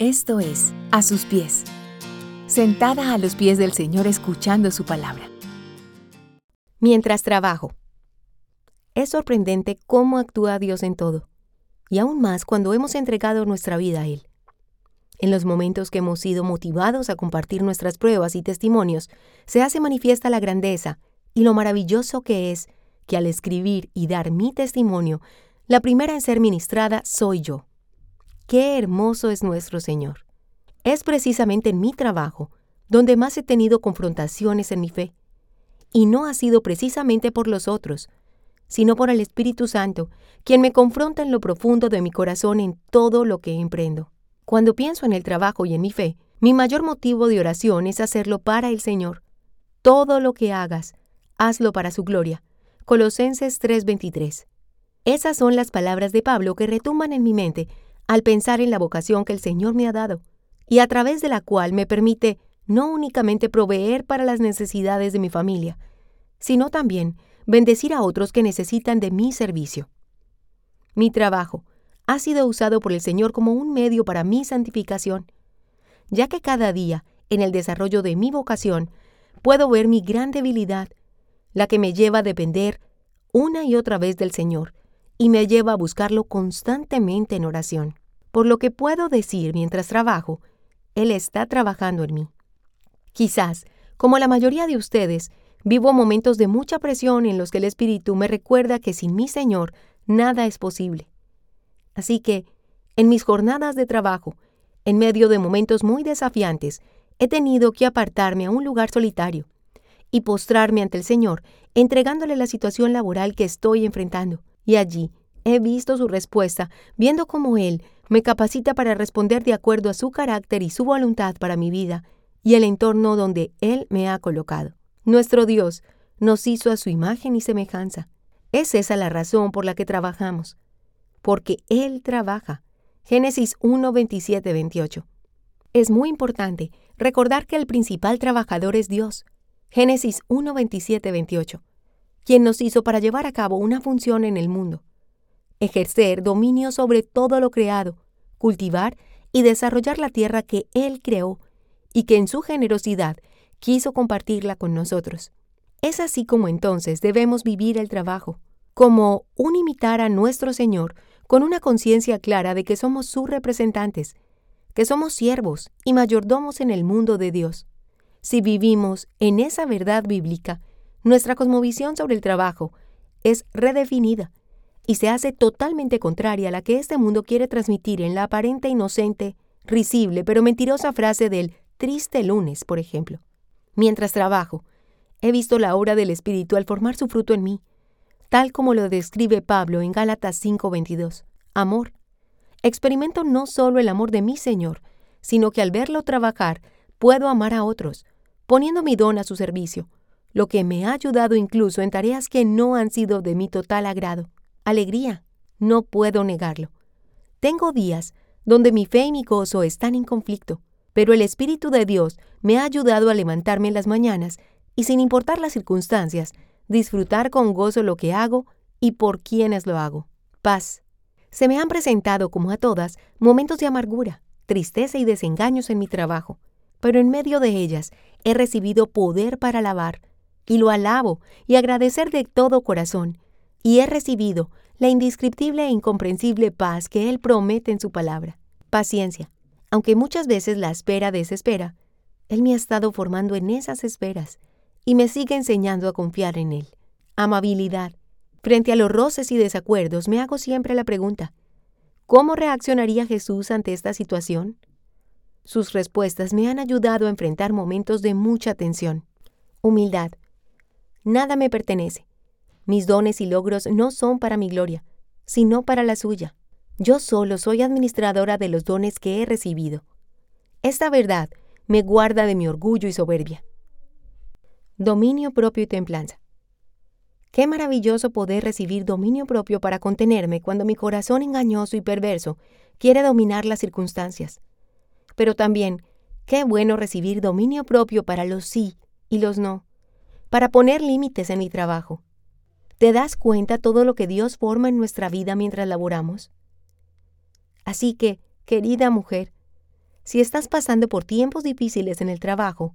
Esto es A sus pies, sentada a los pies del Señor escuchando su palabra. Mientras trabajo. Es sorprendente cómo actúa Dios en todo, y aún más cuando hemos entregado nuestra vida a Él. En los momentos que hemos sido motivados a compartir nuestras pruebas y testimonios, se hace manifiesta la grandeza y lo maravilloso que es que al escribir y dar mi testimonio, la primera en ser ministrada soy yo. Qué hermoso es nuestro Señor. Es precisamente en mi trabajo donde más he tenido confrontaciones en mi fe. Y no ha sido precisamente por los otros, sino por el Espíritu Santo, quien me confronta en lo profundo de mi corazón en todo lo que emprendo. Cuando pienso en el trabajo y en mi fe, mi mayor motivo de oración es hacerlo para el Señor. Todo lo que hagas, hazlo para su gloria. Colosenses 3:23. Esas son las palabras de Pablo que retumban en mi mente al pensar en la vocación que el Señor me ha dado y a través de la cual me permite no únicamente proveer para las necesidades de mi familia, sino también bendecir a otros que necesitan de mi servicio. Mi trabajo ha sido usado por el Señor como un medio para mi santificación, ya que cada día, en el desarrollo de mi vocación, puedo ver mi gran debilidad, la que me lleva a depender una y otra vez del Señor y me lleva a buscarlo constantemente en oración. Por lo que puedo decir mientras trabajo, Él está trabajando en mí. Quizás, como la mayoría de ustedes, vivo momentos de mucha presión en los que el Espíritu me recuerda que sin mi Señor nada es posible. Así que, en mis jornadas de trabajo, en medio de momentos muy desafiantes, he tenido que apartarme a un lugar solitario y postrarme ante el Señor, entregándole la situación laboral que estoy enfrentando. Y allí he visto su respuesta, viendo cómo Él me capacita para responder de acuerdo a su carácter y su voluntad para mi vida y el entorno donde Él me ha colocado. Nuestro Dios nos hizo a su imagen y semejanza. Es esa la razón por la que trabajamos. Porque Él trabaja. Génesis 1, 27, 28. Es muy importante recordar que el principal trabajador es Dios. Génesis 1, 27, 28. Quien nos hizo para llevar a cabo una función en el mundo ejercer dominio sobre todo lo creado, cultivar y desarrollar la tierra que Él creó y que en su generosidad quiso compartirla con nosotros. Es así como entonces debemos vivir el trabajo, como un imitar a nuestro Señor con una conciencia clara de que somos sus representantes, que somos siervos y mayordomos en el mundo de Dios. Si vivimos en esa verdad bíblica, nuestra cosmovisión sobre el trabajo es redefinida y se hace totalmente contraria a la que este mundo quiere transmitir en la aparente inocente, risible pero mentirosa frase del triste lunes, por ejemplo. Mientras trabajo, he visto la obra del Espíritu al formar su fruto en mí, tal como lo describe Pablo en Gálatas 5:22. Amor. Experimento no solo el amor de mi Señor, sino que al verlo trabajar puedo amar a otros, poniendo mi don a su servicio, lo que me ha ayudado incluso en tareas que no han sido de mi total agrado alegría, no puedo negarlo. Tengo días donde mi fe y mi gozo están en conflicto, pero el Espíritu de Dios me ha ayudado a levantarme en las mañanas y sin importar las circunstancias, disfrutar con gozo lo que hago y por quienes lo hago. Paz. Se me han presentado, como a todas, momentos de amargura, tristeza y desengaños en mi trabajo, pero en medio de ellas he recibido poder para alabar, y lo alabo y agradecer de todo corazón, y he recibido la indescriptible e incomprensible paz que Él promete en su palabra. Paciencia. Aunque muchas veces la espera desespera, Él me ha estado formando en esas esperas y me sigue enseñando a confiar en Él. Amabilidad. Frente a los roces y desacuerdos me hago siempre la pregunta, ¿cómo reaccionaría Jesús ante esta situación? Sus respuestas me han ayudado a enfrentar momentos de mucha tensión. Humildad. Nada me pertenece. Mis dones y logros no son para mi gloria, sino para la suya. Yo solo soy administradora de los dones que he recibido. Esta verdad me guarda de mi orgullo y soberbia. Dominio propio y templanza. Qué maravilloso poder recibir dominio propio para contenerme cuando mi corazón engañoso y perverso quiere dominar las circunstancias. Pero también, qué bueno recibir dominio propio para los sí y los no, para poner límites en mi trabajo, ¿Te das cuenta todo lo que Dios forma en nuestra vida mientras laboramos? Así que, querida mujer, Si estás pasando por tiempos difíciles en el trabajo,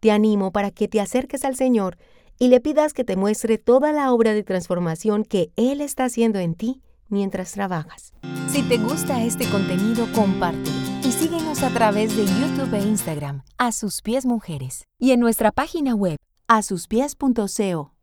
te animo para que te acerques al Señor y le pidas que te muestre toda la obra de transformación que Él está haciendo en ti mientras trabajas. Si te gusta este contenido, compártelo y síguenos a través de YouTube e Instagram, a sus pies mujeres, y en nuestra página web, a asuspies.co.